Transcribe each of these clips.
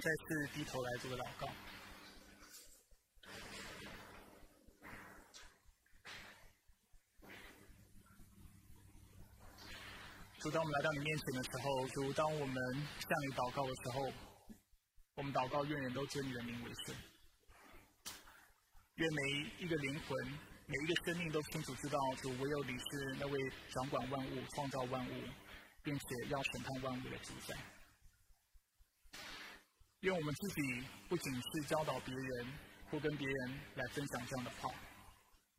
再次低头来做个祷告。主，当我们来到你面前的时候，主，当我们向你祷告的时候，我们祷告，愿人都尊你的名为圣。愿每一个灵魂、每一个生命都清楚知道，主唯有你是那位掌管万物、创造万物，并且要审判万物的主宰。愿我们自己不仅是教导别人，或跟别人来分享这样的话，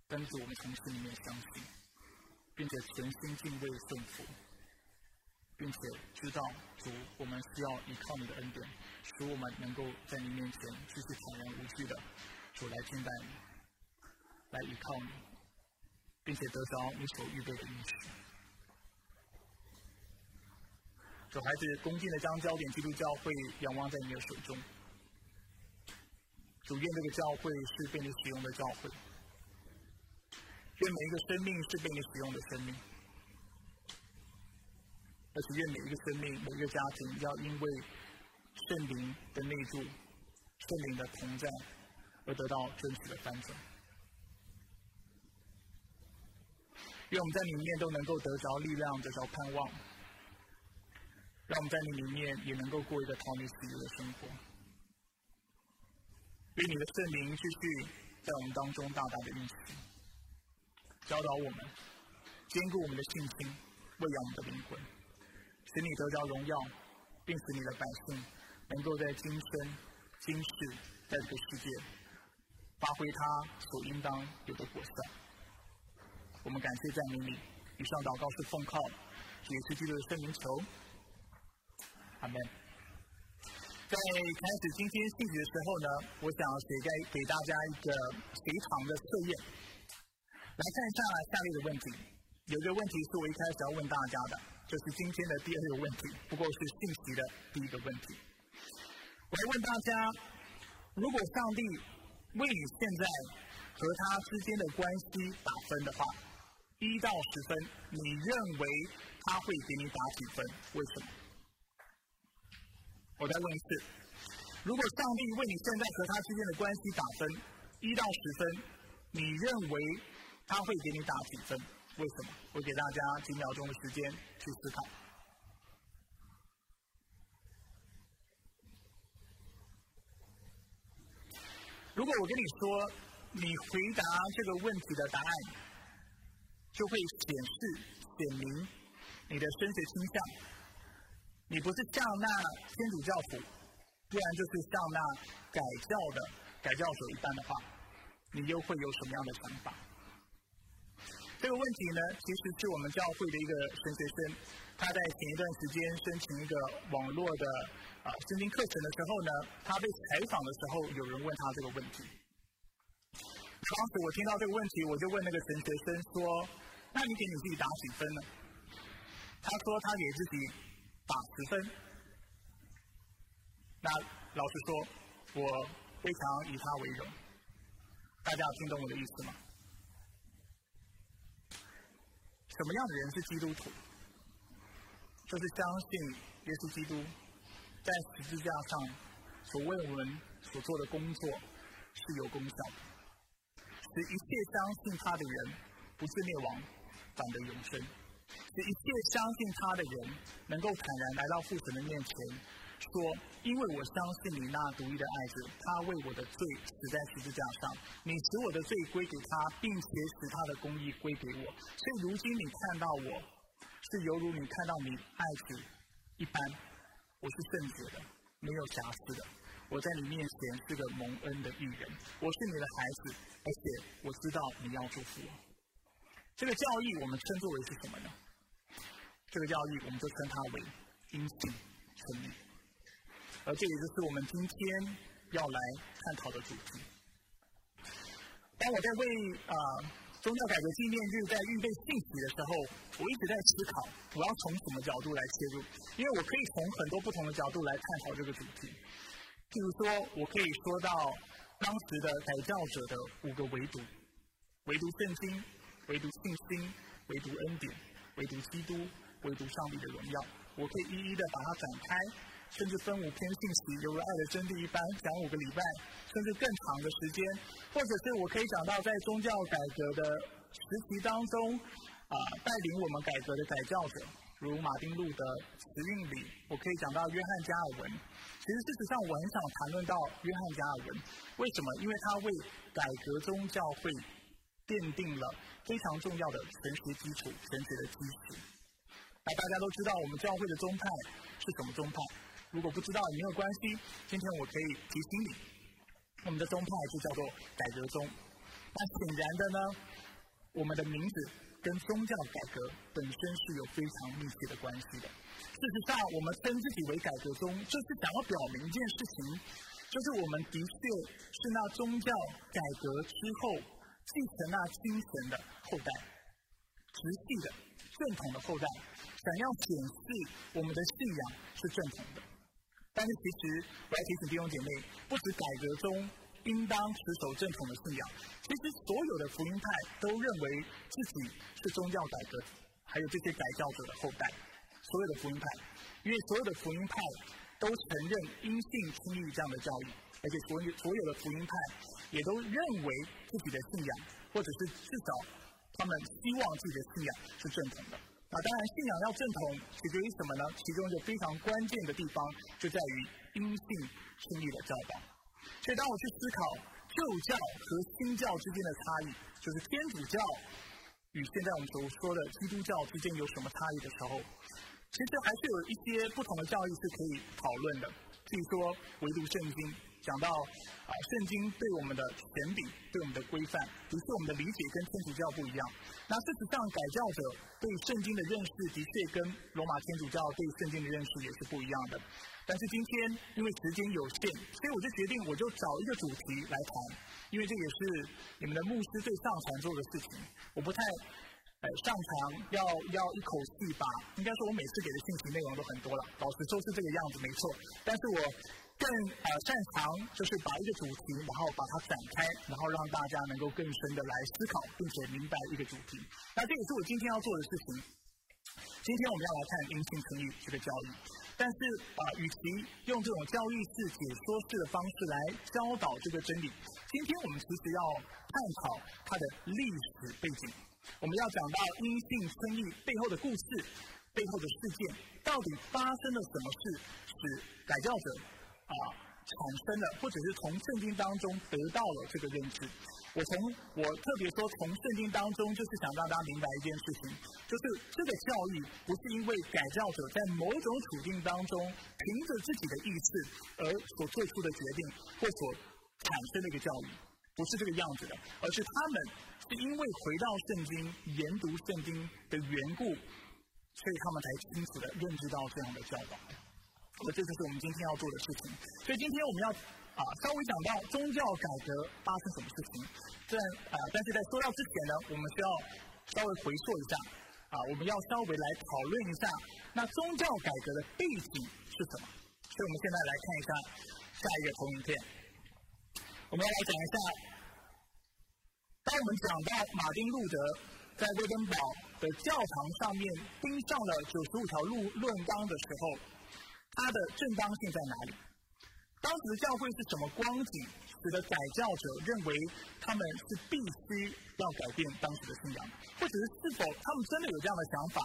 但是我们从心里面相信，并且全心敬畏顺服。并且知道主，我们需要依靠你的恩典，使我们能够在你面前继续坦然无惧的主来敬拜你，来依靠你，并且得着你所预备的应许。主孩子恭敬的将焦点基督教会仰望在你的手中。主愿这个教会是被你使用的教会，愿每一个生命是被你使用的生命。而且愿每一个生命、每一个家庭，要因为圣灵的内住、圣灵的同在，而得到真实的翻转。愿我们在里面都能够得着力量、得着盼望，让我们在你里面也能够过一个逃离死亡的生活。愿你的圣灵继续在我们当中大大的运行，教导我们，坚固我们的信心，喂养我们的灵魂。使你得着荣耀，并使你的百姓能够在今生、今世，在这个世界发挥他所应当有的果效。我们感谢赞美你。以上祷告是奉靠主耶稣基督的圣名求。阿门。在开始今天信息的时候呢，我想写给给大家一个随堂的测验，来看一下下列的问题。有一个问题是我一开始要问大家的。这是今天的第二个问题，不过是信息的第一个问题。我来问大家：如果上帝为你现在和他之间的关系打分的话，一到十分，你认为他会给你打几分？为什么？我再问一次：如果上帝为你现在和他之间的关系打分，一到十分，你认为他会给你打几分？为什么？我给大家几秒钟的时间去思考。如果我跟你说，你回答这个问题的答案，就会显示、显明你的升学倾向。你不是像那天主教徒，不然就是像那改教的改教者一般的话，你又会有什么样的想法？这个问题呢，其实是我们教会的一个神学生，他在前一段时间申请一个网络的啊圣经课程的时候呢，他被采访的时候，有人问他这个问题。当时我听到这个问题，我就问那个神学生说：“那你给你自己打几分呢？”他说他给自己打十分。那老实说，我非常以他为荣。大家有听懂我的意思吗？什么样的人是基督徒？就是相信耶稣基督在十字架上所为我们所做的工作是有功效的，使一切相信他的人不是灭亡，反得永生；使一切相信他的人能够坦然来到父神的面前。说，因为我相信你那独一的爱子，他为我的罪死在十字架上，你使我的罪归给他，并且使他的公义归给我。所以如今你看到我，是犹如你看到你爱子一般。我是圣洁的，没有瑕疵的。我在你面前是个蒙恩的艺人，我是你的孩子，而且我知道你要祝福我。这个教义我们称作为是什么呢？这个教义我们就称它为因信称义。而这也就是我们今天要来探讨的主题。当我在为啊宗教改革纪念日在预备信息的时候，我一直在思考我要从什么角度来切入，因为我可以从很多不同的角度来探讨这个主题。譬如说，我可以说到当时的改教者的五个维度：唯独圣经、唯独信心、唯独恩典、唯独基督、唯独上帝的荣耀。我可以一一的把它展开。甚至分五篇信息，犹如爱的真谛一般，讲五个礼拜，甚至更长的时间。或者是我可以讲到在宗教改革的时期当中，啊，带领我们改革的改教者，如马丁路德、慈运里，我可以讲到约翰加尔文。其实事实上，我很想谈论到约翰加尔文，为什么？因为他为改革宗教会奠定了非常重要的神学基础、神学的基础。那大家都知道我们教会的宗派是什么宗派？如果不知道也没有关系，今天我可以提醒你，我们的宗派就叫做改革宗。那显然的呢，我们的名字跟宗教改革本身是有非常密切的关系的。事实上，我们称自己为改革宗，就是想要表明一件事情，就是我们的确是那宗教改革之后继承那精神的后代，直系的正统的后代。想要显示我们的信仰是正统的，但是其实我要提醒弟兄姐妹，不止改革中应当持守正统的信仰，其实所有的福音派都认为自己是宗教改革，还有这些改教者的后代。所有的福音派，因为所有的福音派都承认因信称义这样的教育，而且所有所有的福音派也都认为自己的信仰，或者是至少他们希望自己的信仰是正统的。那，当然，信仰要正统，取决于什么呢？其中一个非常关键的地方，就在于因信称义的教导。所以，当我去思考旧教和新教之间的差异，就是天主教与现在我们所说的基督教之间有什么差异的时候，其实还是有一些不同的教义是可以讨论的。譬如说，唯独圣经。讲到啊，圣经对我们的权柄、对我们的规范，的确我们的理解跟天主教不一样。那事实上，改教者对圣经的认识的确跟罗马天主教对圣经的认识也是不一样的。但是今天因为时间有限，所以我就决定我就找一个主题来谈，因为这也是你们的牧师最上传做的事情。我不太呃上场要要一口气把，应该说我每次给的信息内容都很多了，老实说是这个样子没错。但是我。更呃擅长就是把一个主题，然后把它展开，然后让大家能够更深的来思考，并且明白一个主题。那这也是我今天要做的事情。今天我们要来看阴性成语这个教育，但是啊，与其用这种教育式、解说式的方式来教导这个真理，今天我们其实要探讨它的历史背景。我们要讲到阴性成语背后的故事、背后的事件，到底发生了什么事，使改教者。啊，产生了，或者是从圣经当中得到了这个认知。我从我特别说从圣经当中，就是想让大家明白一件事情，就是这个教育不是因为改造者在某种处境当中凭着自己的意志而所做出的决定或所产生的一个教育，不是这个样子的，而是他们是因为回到圣经研读圣经的缘故，所以他们才清楚的认知到这样的教导。这就是我们今天要做的事情。所以今天我们要啊稍微讲到宗教改革发生什么事情。在啊，但是在说到之前呢，我们需要稍微回溯一下啊，我们要稍微来讨论一下那宗教改革的背景是什么。所以我们现在来看一下下一个投影片。我们要来讲一下，当我们讲到马丁路德在威登堡的教堂上面钉上了九十五条路论纲的时候。它的正当性在哪里？当时的教会是什么光景，使得改教者认为他们是必须要改变当时的信仰，或者是是否他们真的有这样的想法？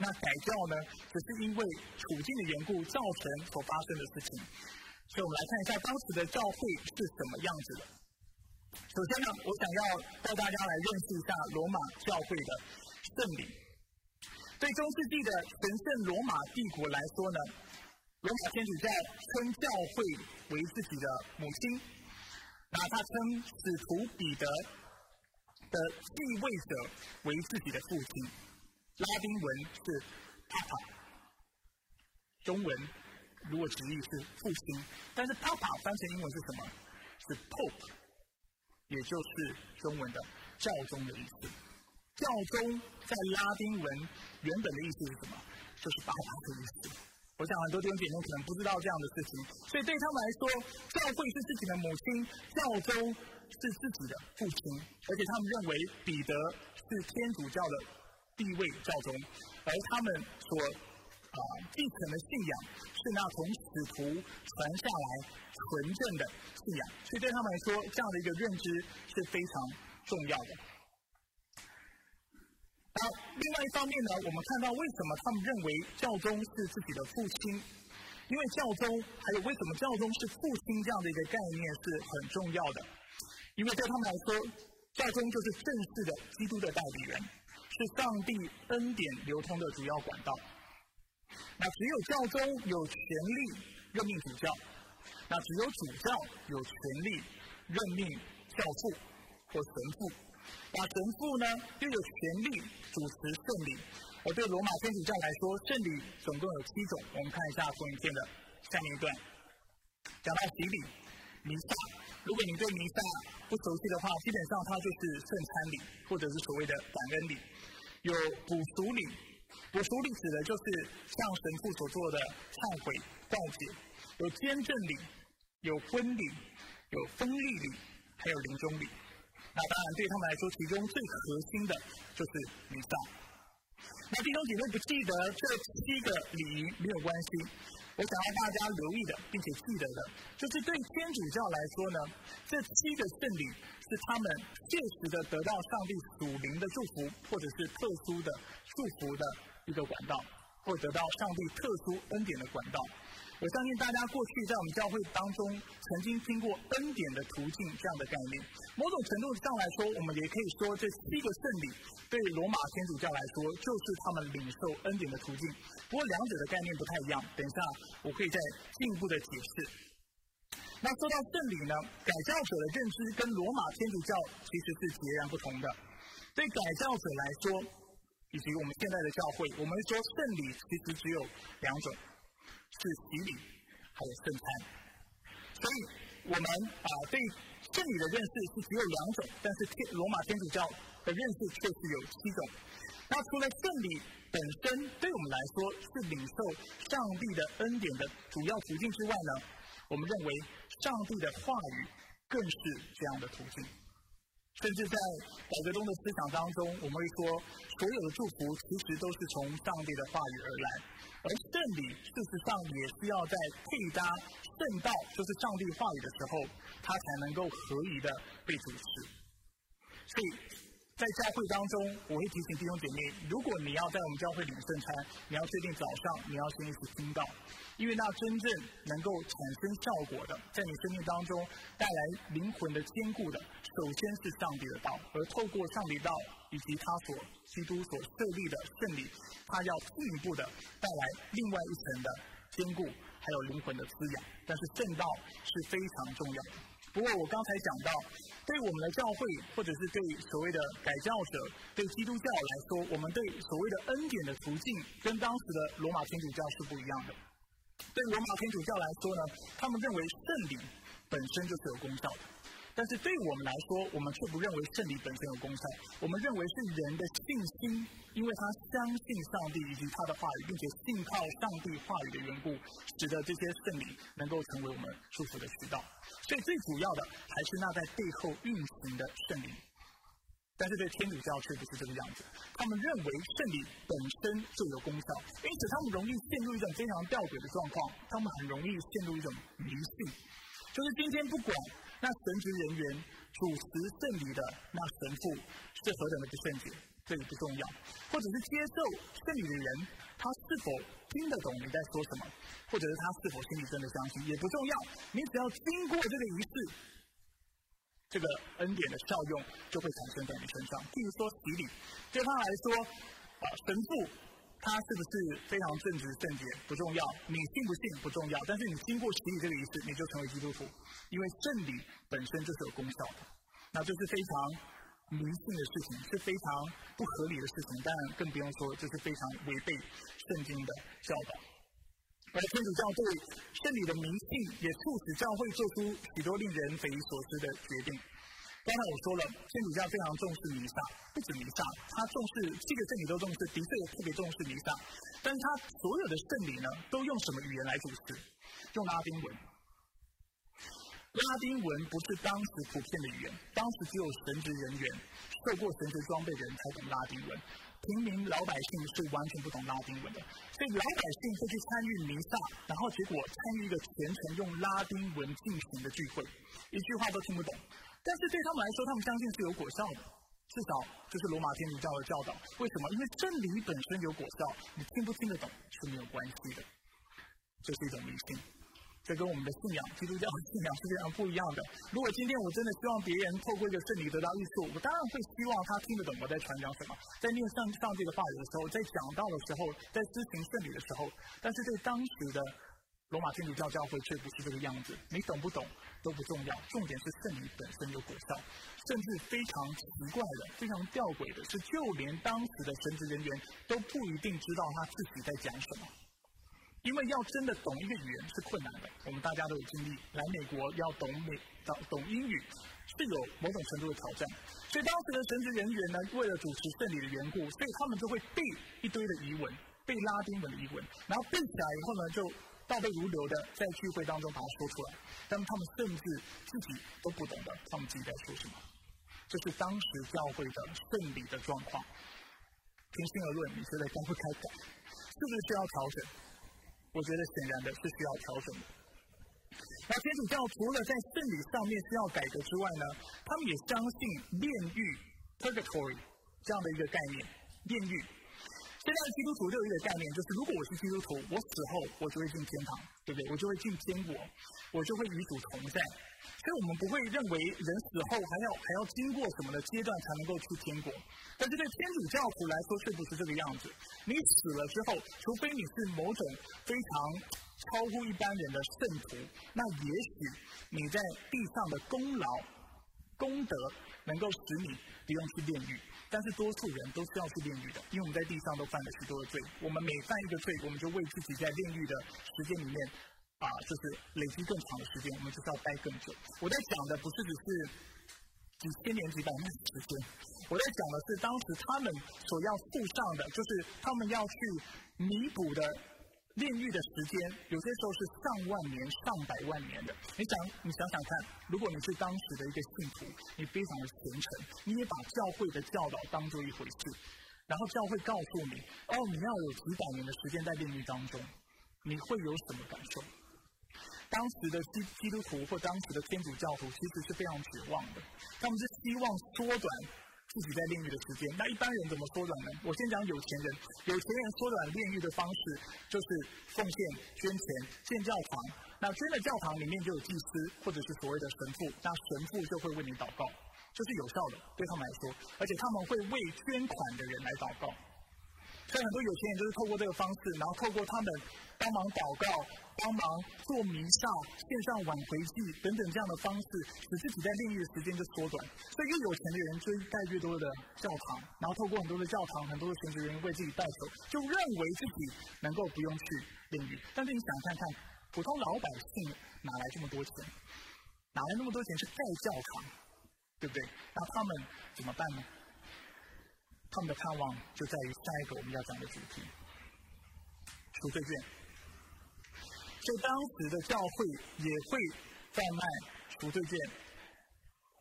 那改教呢，只是因为处境的缘故造成所发生的事情。所以我们来看一下当时的教会是什么样子的。首先呢，我想要带大家来认识一下罗马教会的圣礼。对中世纪的神圣罗马帝国来说呢？罗马天主教称教会为自己的母亲，那他称使徒彼得的继位者为自己的父亲。拉丁文是 Papa，中文如果直译是父亲，但是 Papa 翻成英文是什么？是 Pope，也就是中文的教宗的意思。教宗在拉丁文原本的意思是什么？就是爸爸的意思。我想很多弟兄姐妹可能不知道这样的事情，所以对他们来说，教会是自己的母亲，教宗是自己的父亲，而且他们认为彼得是天主教的地位教宗，而他们所啊继承的信仰是那从使徒传下来纯正的信仰，所以对他们来说，这样的一个认知是非常重要的。那另外一方面呢，我们看到为什么他们认为教宗是自己的父亲？因为教宗还有为什么教宗是父亲这样的一个概念是很重要的。因为对他们来说，教宗就是正式的基督的代理人，是上帝恩典流通的主要管道。那只有教宗有权利任命主教，那只有主教有权利任命教父或神父。那神父呢，又有权利主持圣礼。而对罗马天主教来说，圣礼总共有七种。我们看一下福音片的下面一段，讲到洗礼、弥撒。如果你对弥撒不熟悉的话，基本上它就是圣餐礼，或者是所谓的感恩礼。有补赎礼，补赎礼指的就是像神父所做的忏悔告解。有捐赠礼，有婚礼，有封立礼，还有临终礼。那当然，对他们来说，其中最核心的就是弥撒。那弟兄姐妹不记得这七个礼仪没有关系，我想要大家留意的，并且记得的，就是对天主教来说呢，这七个圣礼是他们切实的得到上帝属灵的祝福，或者是特殊的祝福的一个管道，或者得到上帝特殊恩典的管道。我相信大家过去在我们教会当中曾经听过恩典的途径这样的概念。某种程度上来说，我们也可以说这七个圣礼对罗马天主教来说就是他们领受恩典的途径。不过两者的概念不太一样，等一下我可以再进一步的解释。那说到圣礼呢，改教者的认知跟罗马天主教其实是截然不同的。对改教者来说，以及我们现在的教会，我们说圣礼其实只有两种。是洗礼，还有圣餐，所以我们啊对圣礼的认识是只有两种，但是天罗马天主教的认识却是有七种。那除了圣礼本身对我们来说是领受上帝的恩典的主要途径之外呢，我们认为上帝的话语更是这样的途径。甚至在改革中的思想当中，我们会说，所有的祝福其实都是从上帝的话语而来，而圣礼事实上也是要在配搭圣道，就是上帝话语的时候，它才能够合宜的被主持。所以。在教会当中，我会提醒弟兄姐妹，如果你要在我们教会领圣餐，你要确定早上你要先一起听到，因为那真正能够产生效果的，在你生命当中带来灵魂的坚固的，首先是上帝的道，而透过上帝道以及他所基督所设立的圣礼，他要进一步的带来另外一层的坚固，还有灵魂的滋养。但是正道是非常重要的。不过我刚才讲到，对我们的教会，或者是对所谓的改教者，对基督教来说，我们对所谓的恩典的途径，跟当时的罗马天主教是不一样的。对罗马天主教来说呢，他们认为圣礼本身就是有功效的。但是对我们来说，我们却不认为圣礼本身有功效。我们认为是人的信心，因为他相信上帝以及他的话语，并且信靠上帝话语的缘故，使得这些圣礼能够成为我们祝福的渠道。所以最主要的还是那在背后运行的圣礼。但是对天主教却不是这个样子，他们认为圣礼本身就有功效，因此他们容易陷入一种非常吊诡的状况，他们很容易陷入一种迷信，就是今天不管。那神职人员主持圣礼的那神父是何等的不圣洁，这个不重要；或者是接受圣礼的人，他是否听得懂你在说什么，或者是他是否心里真的相信，也不重要。你只要经过这个仪式，这个恩典的效用就会产生在你身上。譬如说洗礼，对他来说，啊，神父。他是不是非常正直圣洁不重要，你信不信不重要，但是你经过洗礼这个仪式，你就成为基督徒，因为圣礼本身就是有功效的。那这是非常迷信的事情，是非常不合理的事情，当然更不用说这是非常违背圣经的教导。而天主教对圣礼的迷信，也促使教会做出许多令人匪夷所思的决定。刚才我说了，天主教非常重视弥撒，不止弥撒，他重视七个圣礼都重视，的确也特别重视弥撒。但是他所有的圣礼呢，都用什么语言来主持？用拉丁文。拉丁文不是当时普遍的语言，当时只有神职人员、受过神职装备的人才懂拉丁文，平民老百姓是完全不懂拉丁文的。所以老百姓会去参与弥撒，然后结果参与一个全程用拉丁文进行的聚会，一句话都听不懂。但是对他们来说，他们相信是有果效的，至少就是罗马天主教的教导。为什么？因为真理本身有果效，你听不听得懂是没有关系的，这是一种迷信。这跟我们的信仰，基督教的信仰是非常不一样的。如果今天我真的希望别人透过一个圣礼得到益处，我当然会希望他听得懂我在传讲什么，在念上上帝的话语的时候，在讲道的时候，在施行圣礼的时候。但是对当时的罗马天主教教会却不是这个样子，你懂不懂都不重要，重点是圣礼本身有果效。甚至非常奇怪的、非常吊诡的是，就连当时的神职人员都不一定知道他自己在讲什么。因为要真的懂一个语言是困难的，我们大家都有经历。来美国要懂美、懂懂英语是有某种程度的挑战。所以当时的神职人员呢，为了主持圣礼的缘故，所以他们就会背一堆的遗文，背拉丁文的遗文，然后背起来以后呢，就倒背如流的在聚会当中把它说出来。但他们甚至自己都不懂得他们自己在说什么。这是当时教会的圣礼的状况。平心而论，你觉得该不该改？是不是需要调整？我觉得显然的是需要调整的。那天主教除了在圣礼上面需要改革之外呢，他们也相信炼狱 （purgatory） 这样的一个概念。炼狱，现在基督徒就有一个概念，就是如果我是基督徒，我死后我就会进天堂，对不对？我就会进天国，我就会与主同在。所以我们不会认为人死后还要还要经过什么的阶段才能够去天国，但是对天主教徒来说却不是这个样子。你死了之后，除非你是某种非常超乎一般人的圣徒，那也许你在地上的功劳、功德能够使你不用去炼狱。但是多数人都是要去炼狱的，因为我们在地上都犯了许多的罪。我们每犯一个罪，我们就为自己在炼狱的时间里面。啊，就是累积更长的时间，我们就是要待更久。我在讲的不是只是几千年、几百年的时间，我在讲的是当时他们所要付上的，就是他们要去弥补的炼狱的时间，有些时候是上万年、上百万年的。你想，你想想看，如果你是当时的一个信徒，你非常的虔诚，你也把教会的教导当做一回事，然后教会告诉你，哦，你要有几百年的时间在炼狱当中，你会有什么感受？当时的基基督徒或当时的天主教徒其实是非常绝望的，他们是希望缩短自己在炼狱的时间。那一般人怎么缩短呢？我先讲有钱人，有钱人缩短炼狱的方式就是奉献、捐钱、建教堂。那捐了教堂里面就有祭司或者是所谓的神父，那神父就会为你祷告，这是有效的对他们来说，而且他们会为捐款的人来祷告。所以很多有钱人就是透过这个方式，然后透过他们帮忙祷告。帮忙做弥撒、线上挽回祭等等这样的方式，使自己在炼狱的时间就缩短。所以越有钱的人就盖越多的教堂，然后透过很多的教堂、很多的神职人为自己代求，就认为自己能够不用去炼狱。但是你想看看，普通老百姓哪来这么多钱？哪来那么多钱去盖教堂？对不对？那他们怎么办呢？他们的盼望就在于下一个我们要讲的主题——赎罪券。所以当时的教会也会贩卖赎罪券，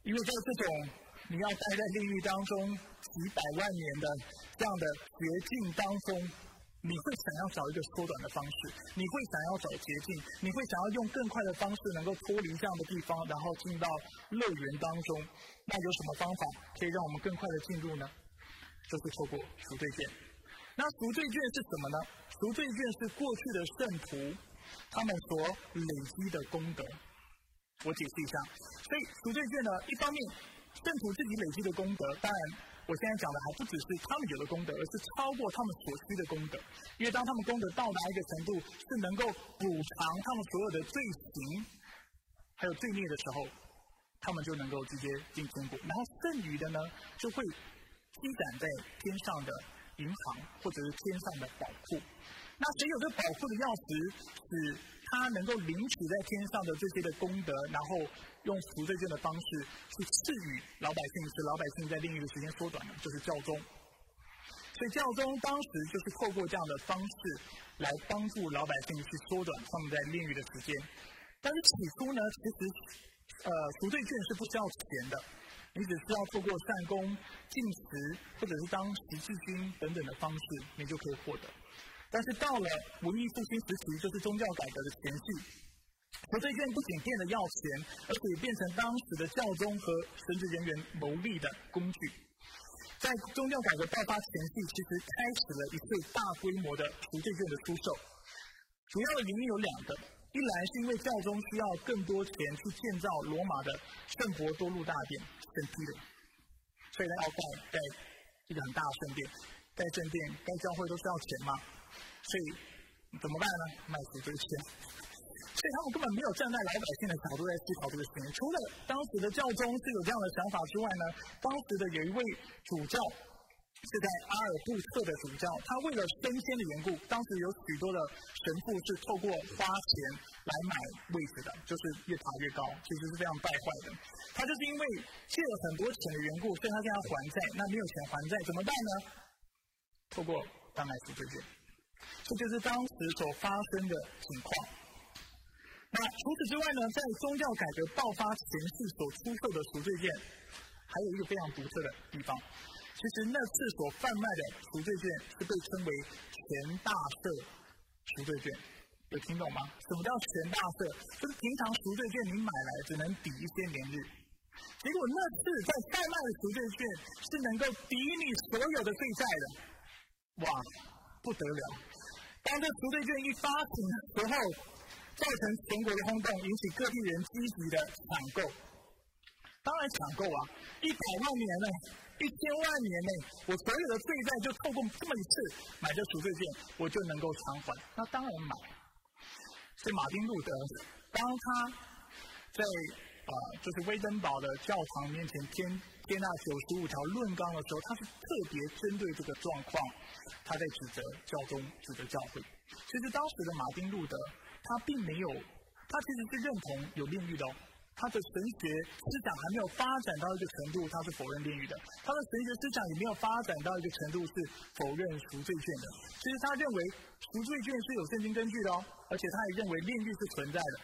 因为在这种你要待在炼狱当中几百万年的这样的绝境当中，你会想要找一个缩短的方式，你会想要找捷径，你会想要用更快的方式能够脱离这样的地方，然后进到乐园当中。那有什么方法可以让我们更快的进入呢？就是透过赎罪券。那赎罪券是什么呢？赎罪券是过去的圣徒。他们所累积的功德，我解释一下。所以赎罪券呢，一方面圣徒自己累积的功德，当然我现在讲的还不只是他们有的功德，而是超过他们所需的功德。因为当他们功德到达一个程度，是能够补偿他们所有的罪行，还有罪孽的时候，他们就能够直接进天国。然后剩余的呢，就会积攒在天上的银行或者是天上的宝库。那谁有这宝库的钥匙，使他能够领取在天上的这些的功德，然后用赎罪券的方式去赐予老百姓，使老百姓在炼狱的时间缩短了，就是教宗。所以教宗当时就是透过这样的方式来帮助老百姓去缩短他们在炼狱的时间。但是起初呢，其实呃赎罪券是不需要钱的，你只需要透过善功、进食或者是当十字军等等的方式，你就可以获得。但是到了文艺复兴时期，就是宗教改革的前夕。赎罪券不仅变得要钱，而且变成当时的教宗和神职人员牟利的工具。在宗教改革爆发前夕，其实开始了一次大规模的赎罪券的出售。主要的原因有两个：一来是因为教宗需要更多钱去建造罗马的圣伯多禄大殿圣彼得，所以他要盖盖一个很大的圣殿，盖圣殿、盖教会都需要钱嘛。所以怎么办呢？卖赎罪券。所以他们根本没有站在老百姓的角度在思考这个事情。除了当时的教宗是有这样的想法之外呢，当时的有一位主教是在阿尔布特的主教，他为了升迁的缘故，当时有许多的神父是透过花钱来买位置的，就是越爬越高，其实是非常败坏的。他就是因为借了很多钱的缘故，所以他现在还债，那没有钱还债怎么办呢？透过当买赎罪券，这就是当时所发生的情况。那除此之外呢，在宗教改革爆发前夕所出售的赎罪券，还有一个非常独特的地方。其实那次所贩卖的赎罪券是被称为全大赦赎罪券，有听懂吗？什么叫全大赦？就是平常赎罪券你买来只能抵一些年日，结果那次在贩卖的赎罪券是能够抵你所有的罪债的，哇，不得了！当这赎罪券一发行的时候。造成全国的轰动，引起各地人积极的抢购。当然抢购啊，一百万年内、一千万年内，我所有的罪债就透过这么一次买这赎罪券，我就能够偿还。那当然买。所以马丁路德，当他在啊，就是威登堡的教堂面前添添那九十五条论纲的时候，他是特别针对这个状况，他在指责教宗、指责教会。其实当时的马丁路德。他并没有，他其实是认同有炼狱的哦。他的神学思想还没有发展到一个程度，他是否认炼狱的。他的神学思想也没有发展到一个程度，是否认赎罪券的。其实他认为赎罪券是有圣经根据的哦，而且他也认为炼狱是存在的。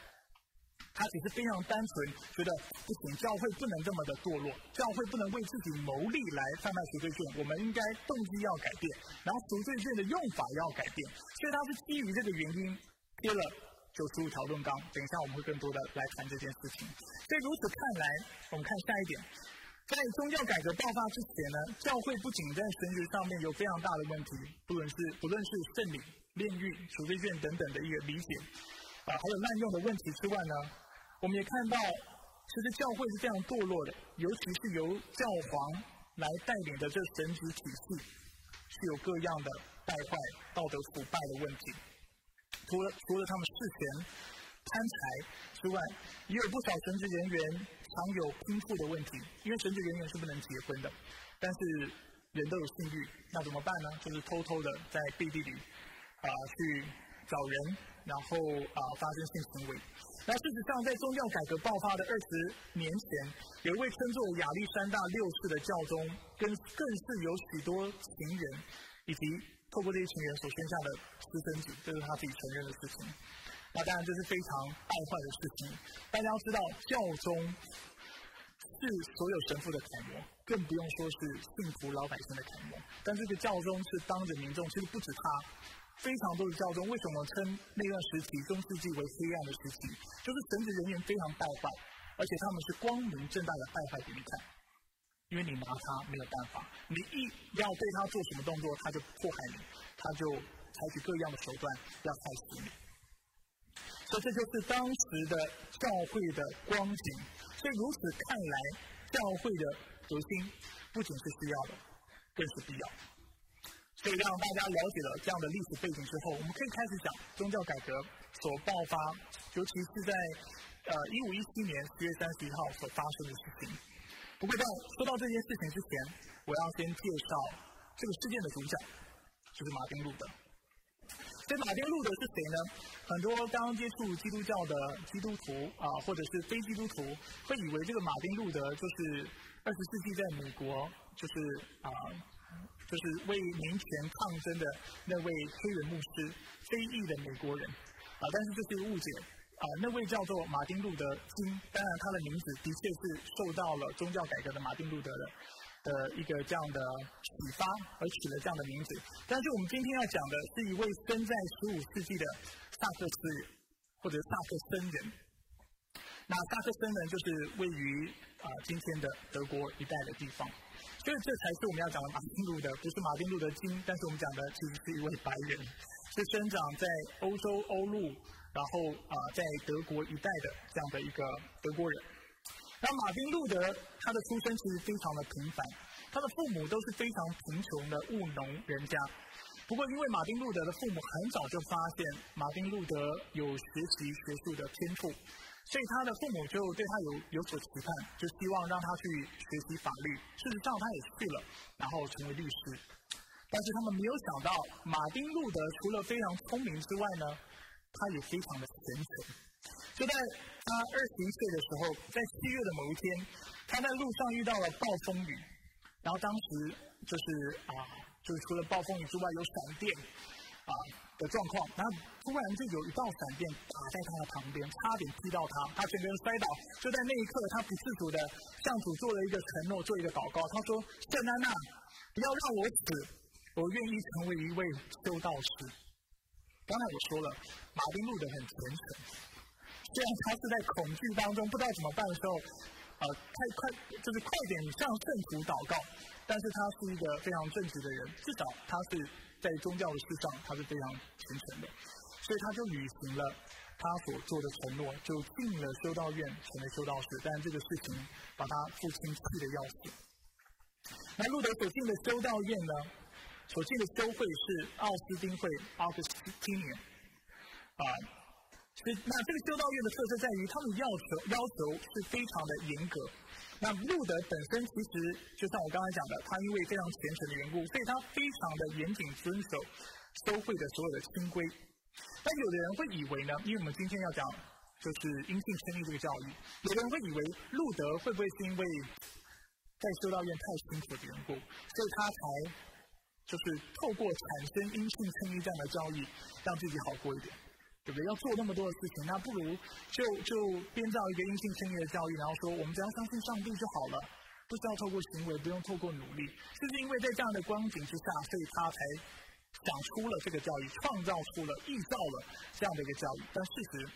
他只是非常单纯，觉得不行，教会不能这么的堕落，教会不能为自己谋利来贩卖赎罪券，我们应该动机要改变，然后赎罪券的用法要改变。所以他是基于这个原因贴了。九十五条论纲，等一下我们会更多的来谈这件事情。所以如此看来，我们看下一点，在宗教改革爆发之前呢，教会不仅在神学上面有非常大的问题，不论是不论是圣礼、炼狱、赎罪券等等的一个理解，啊，还有滥用的问题之外呢，我们也看到，其实教会是这样堕落的，尤其是由教皇来带领的这神职体系，是有各样的败坏、道德腐败的问题。除了除了他们事前贪财之外，也有不少神职人员常有贫富的问题。因为神职人员是不能结婚的，但是人都有性欲，那怎么办呢？就是偷偷的在背地里啊去找人，然后啊发生性行为。那事实上，在宗教改革爆发的二十年前，有一位称作亚历山大六世的教宗，跟更是有许多情人以及。透过这些情人所生下的私生子，这是他自己承认的事情。那当然这是非常败坏的事情。大家要知道，教宗是所有神父的楷模，更不用说是幸福老百姓的楷模。但这个教宗是当着民众，其实不止他，非常多的教宗。为什么称那段时期中世纪为黑暗的时期？就是神职人员非常败坏，而且他们是光明正大的败坏给你看。因为你拿他没有办法，你一要对他做什么动作，他就迫害你，他就采取各样的手段要害死你。所以这就是当时的教会的光景。所以如此看来，教会的核心不仅是需要的，更是必要。所以让大家了解了这样的历史背景之后，我们可以开始讲宗教改革所爆发，尤其是在呃一五一七年十月三十一号所发生的事情。不过，在说到这件事情之前，我要先介绍这个事件的主角，就是马丁路德。这马丁路德是谁呢？很多刚接触基督教的基督徒啊，或者是非基督徒，会以为这个马丁路德就是二十世纪在美国，就是啊，就是为民权抗争的那位黑人牧师，非裔的美国人啊。但是这是一个误解啊，那位叫做马丁路德金，当然他的名字的确是受到了宗教改革的马丁路德的的一个这样的启发而取了这样的名字。但是我们今天要讲的是一位生在十五世纪的萨克斯人，或者萨克森人。那萨克森人就是位于啊今天的德国一带的地方。所以这才是我们要讲的马丁路德，不是马丁路德金，但是我们讲的其实是一位白人，是生长在欧洲欧陆，然后啊在德国一带的这样的一个德国人。那马丁路德他的出生其实非常的平凡，他的父母都是非常贫穷的务农人家。不过因为马丁路德的父母很早就发现马丁路德有学习学术的天赋。所以他的父母就对他有有所期盼，就希望让他去学习法律。事实上，他也去了，然后成为律师。但是他们没有想到，马丁路德除了非常聪明之外呢，他也非常的虔诚。就在他二十一岁的时候，在七月的某一天，他在路上遇到了暴风雨，然后当时就是啊，就是除了暴风雨之外，有闪电啊。的状况，然后突然就有一道闪电打在他的旁边，差点劈到他，他整个人摔倒。就在那一刻，他不自主的向主做了一个承诺，做一个祷告。他说：“圣安娜，不要让我死，我愿意成为一位修道士。”刚才我说了，马丁路德很虔诚，虽然他是在恐惧当中不知道怎么办的时候，呃，太快就是快点向圣徒祷告，但是他是一个非常正直的人，至少他是。在宗教的事上，他是非常虔诚的，所以他就履行了他所做的承诺，就进了修道院，成为修道士。但这个事情把他父亲气得要死。那路德所进的修道院呢，所进的修会是奥斯丁会 （Augustine） 啊。所以，那这个修道院的特色在于，他们要求要求是非常的严格。那路德本身其实就像我刚才讲的，他因为非常虔诚的缘故，所以他非常的严谨遵守修会的所有的清规。但有的人会以为呢，因为我们今天要讲就是因信称义这个教育，有的人会以为路德会不会是因为在修道院太辛苦的缘故，所以他才就是透过产生阴性称义这样的教育，让自己好过一点。对不对？要做那么多的事情，那不如就就编造一个阴性称义的教育，然后说我们只要相信上帝就好了，不需要透过行为，不用透过努力。就是因为在这样的光景之下，所以他才想出了这个教育，创造出了、预造了这样的一个教育。但事实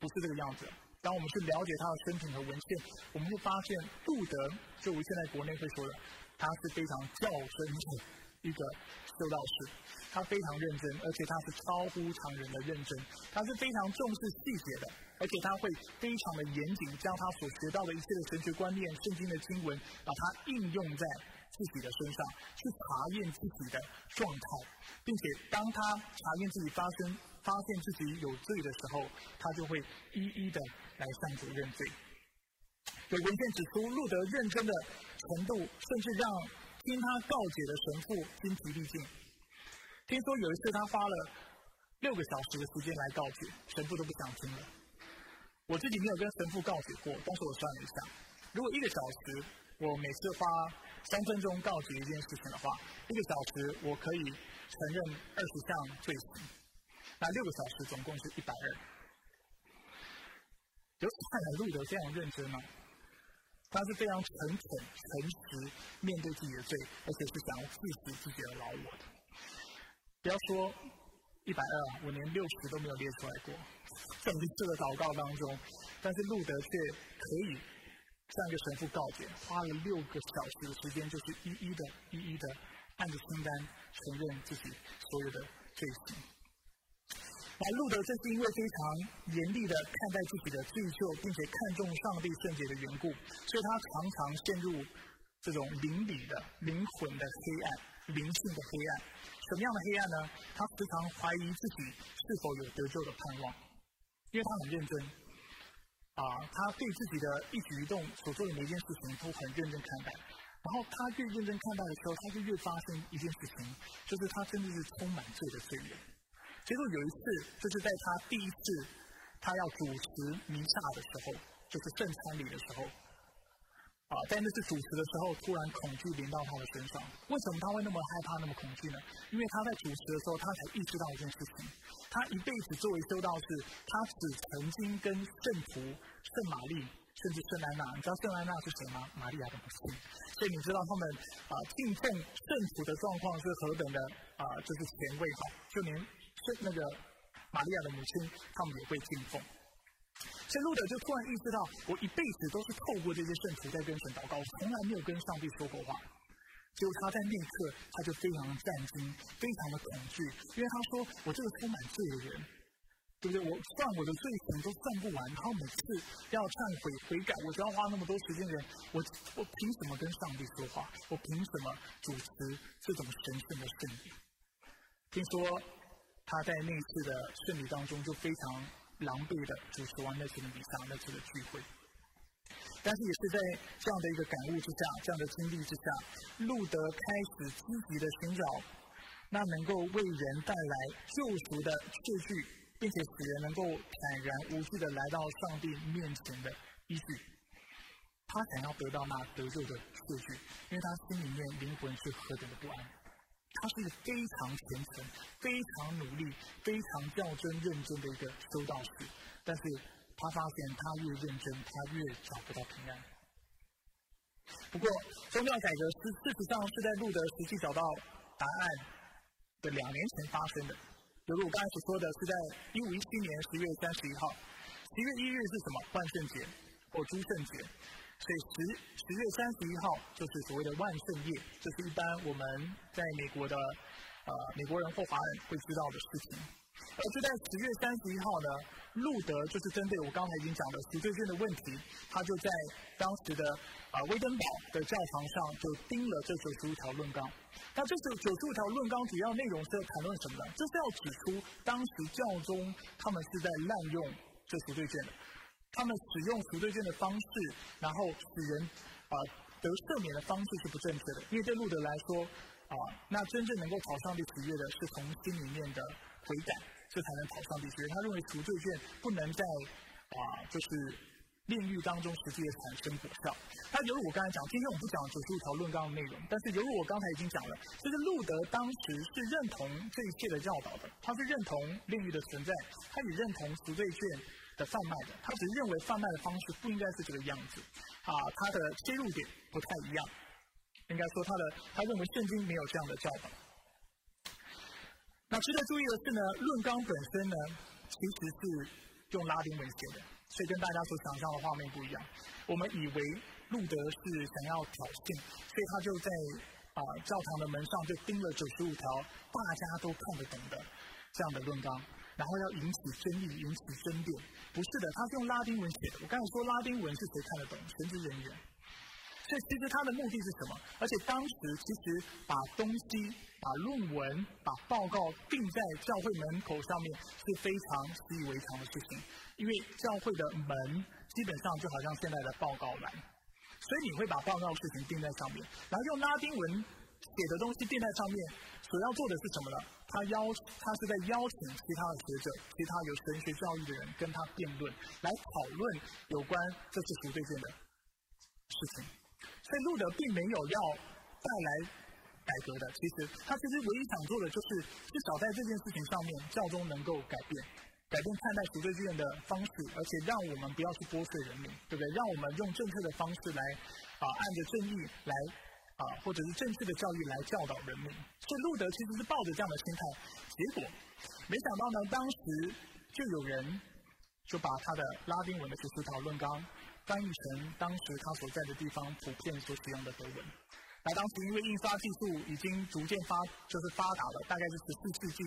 不是这个样子。当我们去了解他的生平和文献，我们会发现，路德就如现在国内会说的，他是非常较真的一个修道士。他非常认真，而且他是超乎常人的认真。他是非常重视细节的，而且他会非常的严谨，将他所学到的一切的神学观念、圣经的经文，把它应用在自己的身上，去查验自己的状态，并且当他查验自己发生、发现自己有罪的时候，他就会一一的来向主认罪。有文献指出，路德认真的程度，甚至让听他告解的神父精疲力尽。听说有一次他花了六个小时的时间来告解，神父都不想听了。我自己没有跟神父告解过，但是我算了一下，如果一个小时我每次花三分钟告解一件事情的话，一个小时我可以承认二十项罪行，那六个小时总共是一百二。有看来，路德非常认真吗？他是非常诚恳、诚实面对自己的罪，而且是想要治死自己的老我的。不要说一百二，我连六十都没有列出来过，在一次的祷告当中，但是路德却可以向一个神父告别，花了六个小时的时间，就是一一的、一一的按着清单承认自己所有的罪行。而路德正是因为非常严厉的看待自己的罪疚，并且看重上帝圣洁的缘故，所以他常常陷入这种灵里的灵魂的黑暗、灵性的黑暗。什么样的黑暗呢？他时常怀疑自己是否有得救的盼望，因为他很认真，啊，他对自己的一举一动所做的每一件事情都很认真看待。然后他越认真看待的时候，他就越发生一件事情，就是他真的是充满罪的罪人。结果有一次，就是在他第一次他要主持弥撒的时候，就是圣餐礼的时候，啊，在那次主持的时候，突然恐惧临到他的身上。为什么他会那么害怕、那么恐惧呢？因为他在主持的时候，他才意识到一件事情：他一辈子作为修道士，他只曾经跟圣徒圣玛丽，甚至圣安娜，你知道圣安娜是谁吗？玛利亚的母亲。所以你知道他们啊敬奉圣徒的状况是何等的啊，就是前卫哈，就连那个玛利亚的母亲，他们也会敬奉。所以路德就突然意识到，我一辈子都是透过这些圣徒在跟神祷告，从来没有跟上帝说过话。结果他在那一刻，他就非常的震惊，非常的恐惧，因为他说：“我这个充满罪的人，对不对？我算我的罪可能都算不完，然后每次要忏悔悔改，我就要花那么多时间的。人，我我凭什么跟上帝说话？我凭什么主持这种神圣的圣礼？”听说他在那次的圣礼当中就非常。狼狈的主持完那次的比赛，那次的聚会，但是也是在这样的一个感悟之下，这样的经历之下，路德开始积极的寻找那能够为人带来救赎的确据，并且使人能够坦然无惧的来到上帝面前的依据。他想要得到那得救的确据，因为他心里面灵魂是何等的不安。他是一个非常虔诚、非常努力、非常较真认真的一个修道士，但是他发现他越认真，他越找不到平安。不过，宗教改革是事实上是在路德实际找到答案的两年前发生的。比如我刚才所说的是在一五一七年十月三十一号，十月一日是什么？万圣节或诸圣节。所以十十月三十一号就是所谓的万圣夜，这是一般我们在美国的呃美国人或华人会知道的事情。而就在十月三十一号呢，路德就是针对我刚才已经讲的赎罪券的问题，他就在当时的啊威登堡的教堂上就钉了这九十五条论纲。那这九九十五条论纲主要内容是要谈论什么呢？就是要指出当时教宗他们是在滥用这赎罪券的。他们使用赎罪券的方式，然后使人啊得赦免的方式是不正确的。因为对路德来说啊，那真正能够讨上帝喜悦的是从心里面的悔改，这才能讨上帝喜悦。他认为赎罪券不能在啊就是炼狱当中实际的产生果效。那犹如我刚才讲，今天我们不讲九十五条论纲的内容，但是犹如我刚才已经讲了，就是路德当时是认同这一切的教导的，他是认同炼狱的存在，他也认同赎罪券。贩卖的，他只是认为贩卖的方式不应该是这个样子，啊，他的切入点不太一样，应该说他的他认为圣经没有这样的教导。那值得注意的是呢，论纲本身呢其实是用拉丁文写的，所以跟大家所想象的画面不一样。我们以为路德是想要挑衅，所以他就在啊教堂的门上就钉了九十五条大家都看得懂的这样的论纲。然后要引起争议，引起争辩，不是的，他是用拉丁文写的。我刚才说拉丁文是谁看得懂？神职人员。所以其实他的目的是什么？而且当时其实把东西、把论文、把报告钉在教会门口上面是非常习以为常的事情，因为教会的门基本上就好像现在的报告栏，所以你会把报告事情钉在上面，然后用拉丁文写的东西钉在上面，所要做的是什么呢？他邀，他是在邀请其他的学者，其他有神学教育的人跟他辩论，来讨论有关这次赎罪券的事情。所以路德并没有要带来改革的，其实他其实唯一想做的就是，至少在这件事情上面，教宗能够改变，改变看待赎罪券的方式，而且让我们不要去剥削人民，对不对？让我们用正确的方式来，啊，按着正义来。啊，或者是正确的教育来教导人民，所以路德其实是抱着这样的心态，结果没想到呢，当时就有人就把他的拉丁文的十四条论纲翻译成当时他所在的地方普遍所使用的德文。那当时因为印刷技术已经逐渐发，就是发达了，大概是十四世纪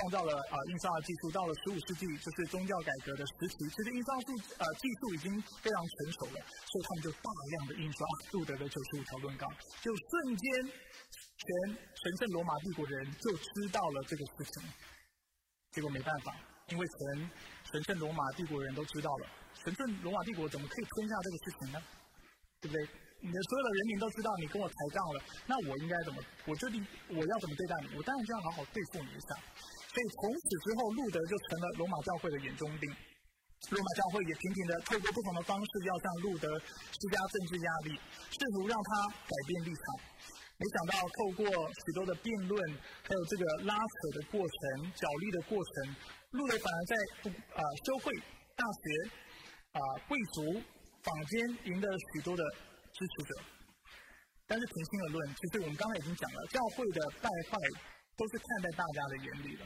创造了啊印刷的技术，到了十五世纪就是宗教改革的时期，其实印刷术呃技术已经非常成熟了，所以他们就大量的印刷路德的九十五条论纲，就瞬间全神圣罗马帝国的人就知道了这个事情，结果没办法，因为全神圣罗马帝国人都知道了，神圣罗马帝国怎么可以吞下这个事情呢？对不对？你的所有的人民都知道你跟我抬杠了，那我应该怎么？我决定我要怎么对待你？我当然就要好好对付你一下。所以从此之后，路德就成了罗马教会的眼中钉。罗马教会也频频的透过不同的方式，要向路德施加政治压力，试图让他改变立场。没想到透过许多的辩论，还有这个拉扯的过程、角力的过程，路德反而在啊修会、大学、啊贵族、坊间赢得许多的支持者。但是平心而论，其实我们刚才已经讲了，教会的败坏都是看在大家的眼里的。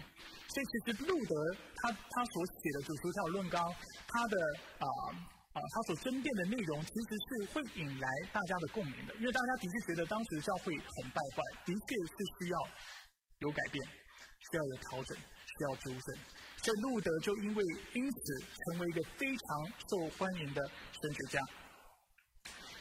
所以其实路德他他所写的《主书条论纲》，他的啊啊他所争辩的内容，其实是会引来大家的共鸣的，因为大家的确觉得当时教会很败坏，的确是需要有改变，需要有调整，需要纠正。所以路德就因为因此成为一个非常受欢迎的神学家。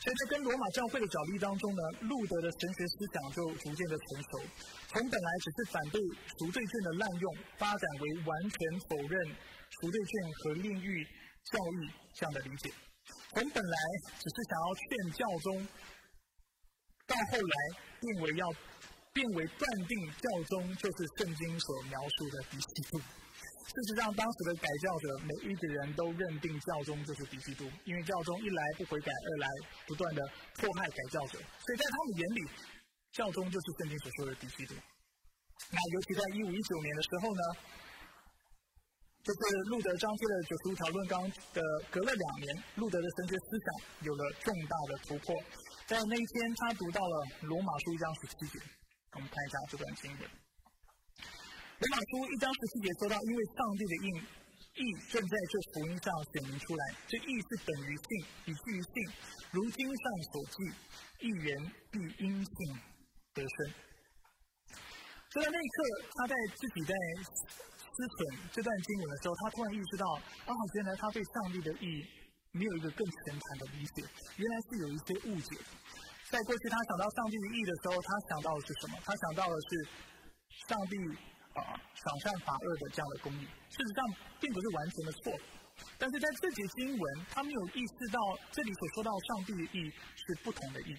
在这跟罗马教会的角力当中呢，路德的神学思想就逐渐的成熟，从本来只是反对赎罪券的滥用，发展为完全否认赎罪券和炼狱教育这样的理解。从本来只是想要劝教宗，到后来变为要变为断定教宗就是圣经所描述的敌基督。事实上，当时的改教者每一个人都认定教宗就是敌基督，因为教宗一来不悔改，二来不断的迫害改教者，所以在他们眼里，教宗就是圣经所说的敌基督。那尤其在一五一九年的时候呢，就是路德张贴了九十五条论纲的隔了两年，路德的神学思想有了重大的突破。在那一天，他读到了罗马书一章十七节，我们看一下这段经文。罗马书一章十七节说到，因为上帝的应意正在这福音上显明出来，这意是等于信，以至于信。如经上所记，一人必因信得生。就在那一刻，他在自己在思忖这段经文的时候，他突然意识到，啊，原来他对上帝的意没有一个更全盘的理解，原来是有一些误解。在过去，他想到上帝的意的时候，他想到的是什么？他想到的是上帝。啊，赏善罚恶的这样的公义，事实上并不是完全的错，但是在这节经文，他没有意识到这里所说到上帝的义是不同的义，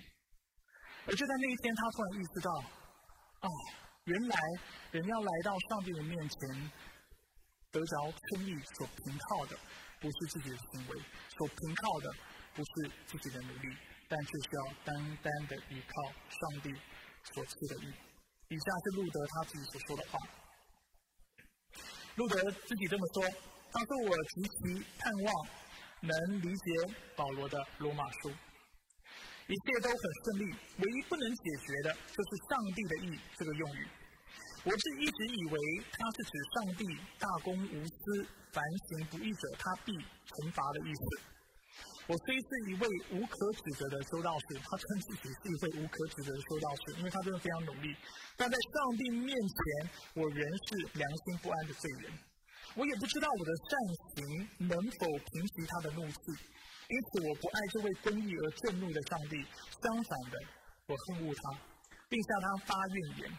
而就在那一天，他突然意识到，啊，原来人要来到上帝的面前，得着称义所凭靠的，不是自己的行为，所凭靠的不是自己的努力，但却需要单单的依靠上帝所赐的义。以下是路德他自己所说的话。路德自己这么说：“他说我极其盼望能理解保罗的罗马书，一切都很顺利，唯一不能解决的就是上帝的意这个用语。我是一直以为他是指上帝大公无私、凡行不义者他必惩罚的意思。”我虽是一位无可指责的修道士，他称自己是一位无可指责的修道士，因为他真的非常努力。但在上帝面前，我仍是良心不安的罪人。我也不知道我的善行能否平息他的怒气，因此我不爱这位公义而震怒的上帝。相反的，我恨恶他，并向他发怨言。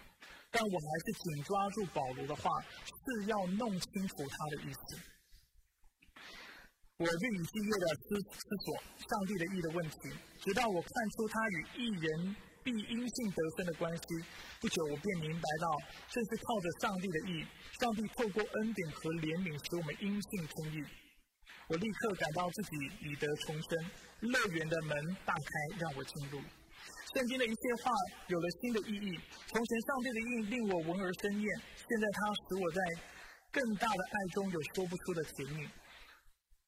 但我还是紧抓住保罗的话，是要弄清楚他的意思。我日以继夜的思思索上帝的意的问题，直到我看出他与一人必因信得分的关系。不久，我便明白到，正是靠着上帝的意，上帝透过恩典和怜悯，使我们因信称义。我立刻感到自己已得重生，乐园的门大开，让我进入。圣经的一切话有了新的意义。从前上帝的意令我闻而生厌，现在他使我在更大的爱中有说不出的甜蜜。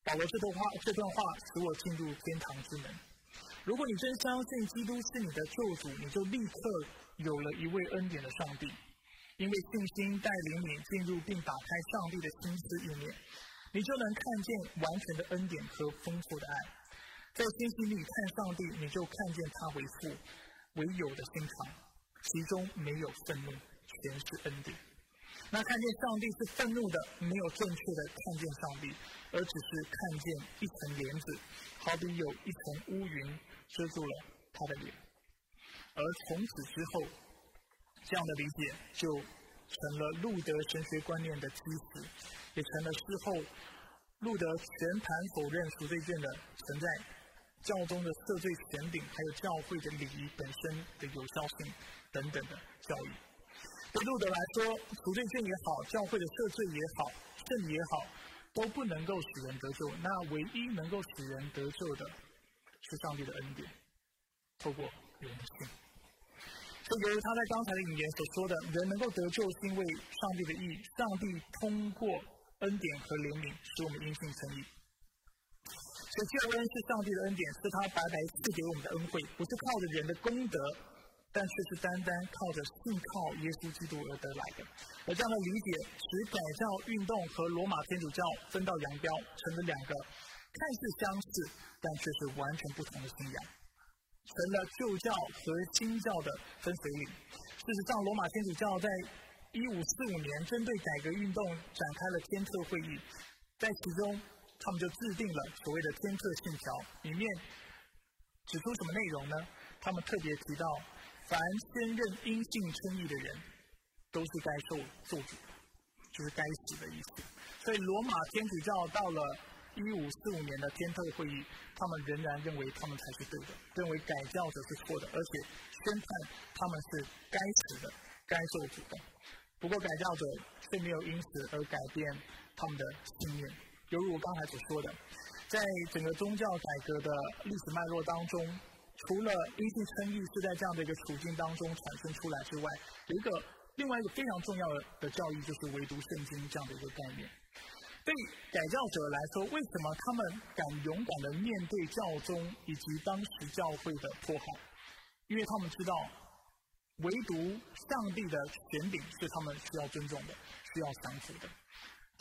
保罗这段话，这段话使我进入天堂之门。如果你真相信基督是你的救主，你就立刻有了一位恩典的上帝，因为信心带领你进入并打开上帝的心思意念，你就能看见完全的恩典和丰富的爱。在信心里看上帝，你就看见他为父为有的心肠，其中没有愤怒，全是恩典。那看见上帝是愤怒的，没有正确的看见上帝，而只是看见一层帘子，好比有一层乌云遮住了他的脸。而从此之后，这样的理解就成了路德神学观念的基石，也成了事后路德全盘否认赎罪券的存在、教宗的赦罪权柄，还有教会的礼仪本身的有效性等等的教育。对路德来说，赎罪券也好，教会的赦罪也好，圣也好，都不能够使人得救。那唯一能够使人得救的，是上帝的恩典，透过人的信。就由他在刚才的引言所说的，人能够得救是因为上帝的意，上帝通过恩典和怜悯使我们因信称义。所以救恩是上帝的恩典，是他白白赐给我们的恩惠，不是靠着人的功德，但却是单单靠着信靠耶稣基督而得来的。而这样的理解，使改教运动和罗马天主教分道扬镳，成了两个看似相似，但却是完全不同的信仰，成了旧教和新教的分水岭。事实上，罗马天主教在一五四五年针对改革运动展开了天特会议，在其中。他们就制定了所谓的天特信条，里面指出什么内容呢？他们特别提到，凡先认阴性称义的人，都是该受受主，就是该死的意思。所以罗马天主教到了一五四五年的天特会议，他们仍然认为他们才是对的，认为改教者是错的，而且宣判他们是该死的、该受主的。不过改教者却没有因此而改变他们的信念。犹如我刚才所说的，在整个宗教改革的历史脉络当中，除了因信称义是在这样的一个处境当中产生出来之外，有一个另外一个非常重要的教育，就是唯独圣经这样的一个概念。对改教者来说，为什么他们敢勇敢的面对教宗以及当时教会的迫害？因为他们知道，唯独上帝的权柄是他们需要尊重的，需要降服的。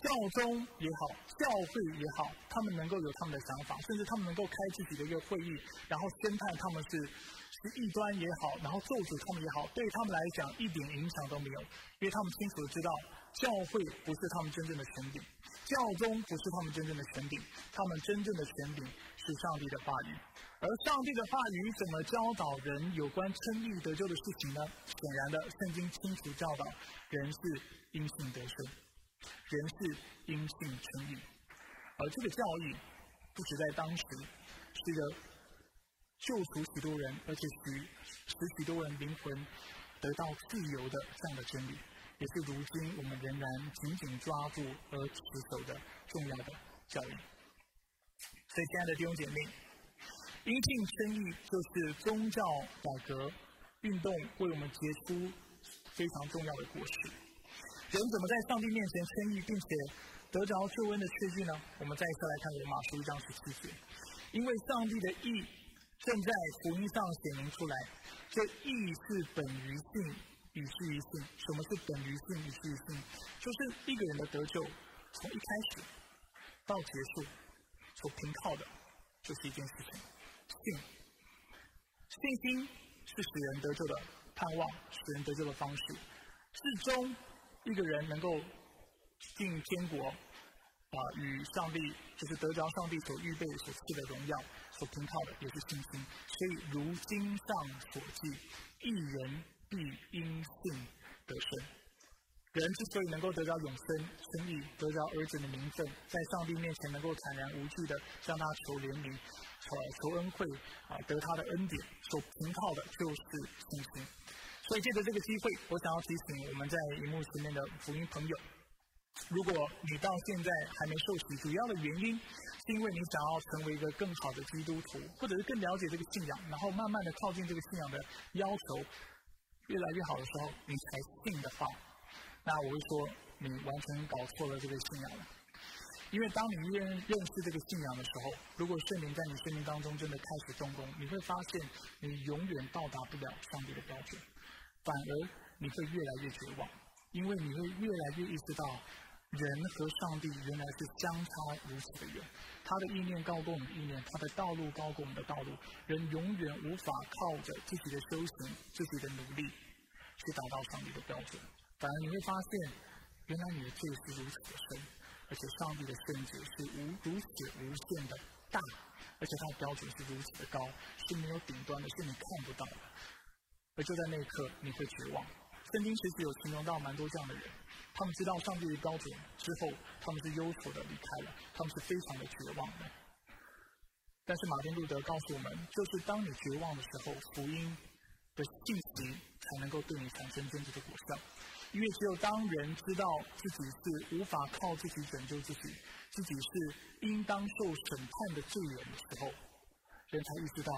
教宗也好，教会也好，他们能够有他们的想法，甚至他们能够开自己的一个会议，然后宣判他们是是异端也好，然后咒诅他们也好，对他们来讲一点影响都没有，因为他们清楚的知道，教会不是他们真正的权柄，教宗不是他们真正的权柄，他们真正的权柄是上帝的话语，而上帝的话语怎么教导人有关称义得救的事情呢？显然的，圣经清楚教导人是因信得生。人是因信称义，而这个教义不止在当时是一个救赎许多人，而且使使许多人灵魂得到自由的这样的真理，也是如今我们仍然紧紧抓住而持守的重要的教义。所以，亲爱的弟兄姐妹，因信称义就是宗教改革运动为我们结出非常重要的果实。人怎么在上帝面前称义，并且得着救恩的确据呢？我们再一次来看罗马书一章十七节，因为上帝的义正在福音上显明出来，这义是本于信，以至于信。什么是本于信，以至于信？就是一个人的得救，从一开始到结束，所凭靠的，就是一件事情：信。信心是使人得救的盼望，使人得救的方式，至终。一个人能够进天国，啊，与上帝就是得着上帝所预备所赐的荣耀，所凭靠的也是信心。所以如经上所记，一人必因信得生。人之所以能够得着永生、生意，得着儿子的名分，在上帝面前能够坦然无惧的向他求怜悯、求求恩惠，啊，得他的恩典，所凭靠的就是信心。所以借着这个机会，我想要提醒我们在荧幕前面的福音朋友：如果你到现在还没受洗，主要的原因是因为你想要成为一个更好的基督徒，或者是更了解这个信仰，然后慢慢的靠近这个信仰的要求越来越好的时候，你才信的话，那我会说你完全搞错了这个信仰了。因为当你认认识这个信仰的时候，如果圣灵在你生命当中真的开始动工，你会发现你永远到达不了上帝的标准。反而你会越来越绝望，因为你会越来越意识到，人和上帝原来是相差如此的远。他的意念高过我们的意念，他的道路高过我们的道路。人永远无法靠着自己的修行、自己的努力去达到上帝的标准。反而你会发现，原来你的罪是如此的深，而且上帝的圣洁是无如此无限的大，而且他的标准是如此的高，是没有顶端的，是你看不到的。而就在那一刻，你会绝望。圣经其实有形容到蛮多这样的人，他们知道上帝的标准之后，他们是忧愁的离开了，他们是非常的绝望的。但是马丁路德告诉我们，就是当你绝望的时候，福音的信息才能够对你产生真正的果效。因为只有当人知道自己是无法靠自己拯救自己，自己是应当受审判的罪人的时候，人才意识到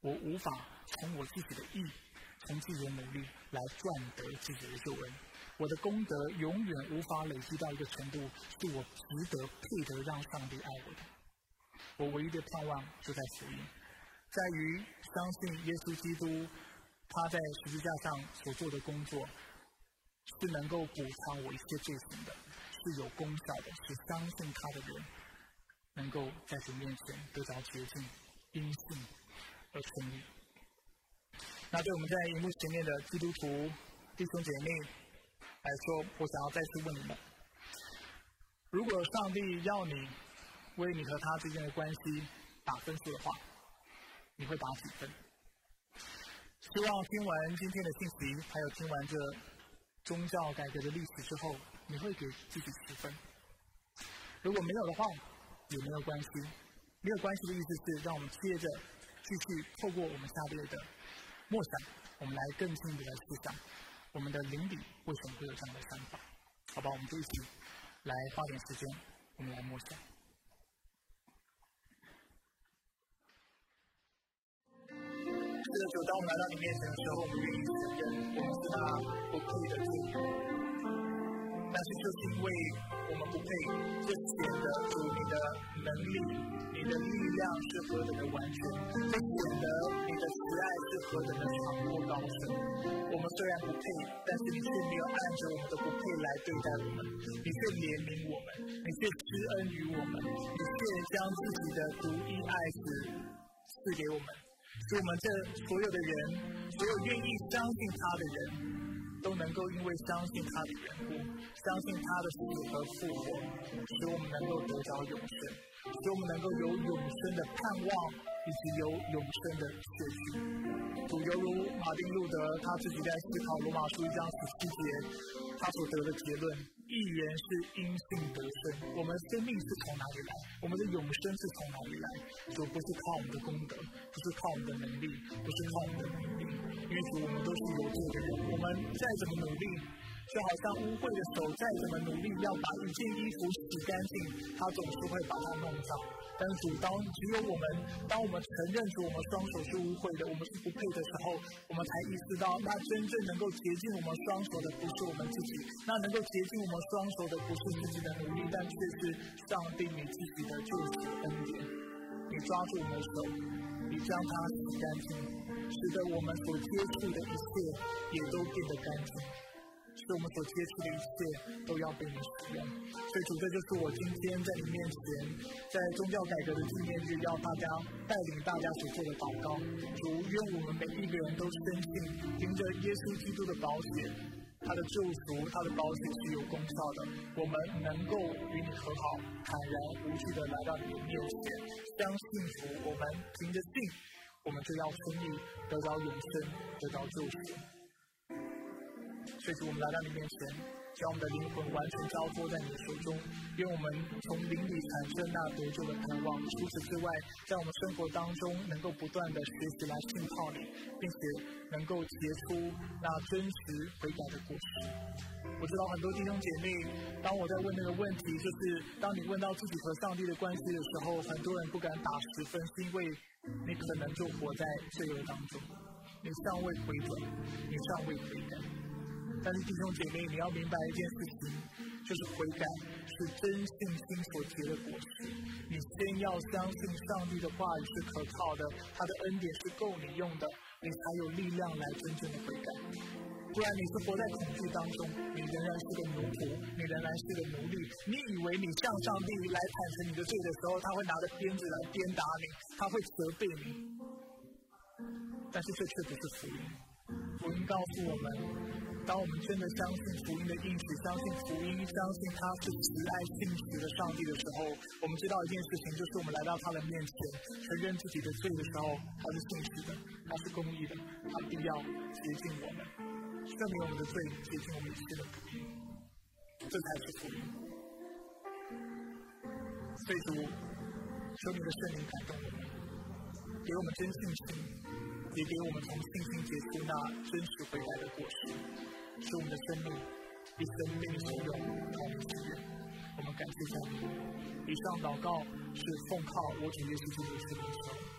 我无法从我自己的意，从自己的努力来赚得自己的救恩。我的功德永远无法累积到一个程度，是我值得配得让上帝爱我的。我唯一的盼望就在福音，在于相信耶稣基督他在十字架上所做的工作。是能够补偿我一切罪行的，是有功效的，是相信他的人能够在主面前得着洁净、因信而称义。那对我们在荧幕前面的基督徒弟兄姐妹来说，我想要再次问你们：如果上帝要你为你和他之间的关系打分数的话，你会打几分？希望听完今天的信息，还有听完这。宗教改革的历史之后，你会给自己十分。如果没有的话，也没有关系。没有关系的意思是，让我们接着继续透过我们下列的默想，我们来更进一步的思想我们的邻里为什么会有这样的想法？好吧，我们就一起来花点时间，我们来默想。是的，就当我们来到你面前的时候，我们愿意承认我们是他不配的主。但是就是因为我们不配，就显得主你的能力、你的力量是何等的完全，就显得你的慈爱是何等的长阔高深。我们虽然不配，但是你却没有按着我们的不配来对待我们，你却怜悯我们，你却施恩于我们，你却将自己的独一爱子赐给我们。使我们这所有的人，所有愿意相信他的人，都能够因为相信他的缘故，相信他的死和复活，使我们能够得着永生，使我们能够有永生的盼望，以及有永生的结局。主犹如马丁路德他自己在思考罗马书一章十七节，他所得的结论。一元是因性得生，我们生命是从哪里来？我们的永生是从哪里来？主不是靠我们的功德，不是靠我们的能力，不是靠我们的努力，因为主我们都是有罪的人，我们再怎么努力。就好像污秽的手再怎么努力要把一件衣服洗干净，它总是会把它弄脏。但是主当只有我们，当我们承认出我们双手是污秽的，我们是不配的时候，我们才意识到，那真正能够洁净我们双手的不是我们自己，那能够洁净我们双手的不是自己的努力，但却是上帝你自己的救赎恩典。你抓住我们的手，你将它洗干净，使得我们所接触的一切也都变得干净。是我们所接触的一切都要被你使用，所以主，这就是我今天在你面前，在宗教改革的纪念日，要大家带领大家所做的祷告。主，愿我们每一个人都深信，凭着耶稣基督的保险，他的救赎，他的保险是有功效的。我们能够与你和好，坦然无惧的来到你的面前，相信主，我们凭着信，我们就要顺利得到永生，得到救赎。所以，我们来到你面前，将我们的灵魂完全交托在你的手中，愿我们从灵里产生那得救的盼望。除此之外，在我们生活当中，能够不断的学习来信靠你，并且能够结出那真实悔改的果实。我知道很多弟兄姐妹，当我在问那个问题，就是当你问到自己和上帝的关系的时候，很多人不敢打十分，是因为你可能就活在罪恶当中，你尚未回转，你尚未悔改。但是弟兄姐妹，你要明白一件事情，就是悔改是真信心所结的果实。你先要相信上帝的话语是可靠的，他的恩典是够你用的，你才有力量来真正的悔改。不然你是活在恐惧当中，你仍然是个奴仆，你仍然是个奴隶。你以为你向上帝来坦诚你的罪的时候，他会拿着鞭子来鞭打你，他会责备你。但是这却不是福音，福音告诉我们。当我们真的相信福音的应许，相信福音，相信他是慈爱信实的上帝的时候，我们知道一件事情，就是我们来到他的面前，承认自己的罪的时候，他是信实的，他是公义的，他必要接近我们，赦免我们的罪，接近我们一切的不义，这才是福音。所以主，求你的圣灵感动我们，给我们真信心，也给我们从信心结出那真实回来的果实，使我们的生命一生被你所用，让我们喜悦。我们感谢上帝。以上祷告是奉靠我主耶稣基督的名求。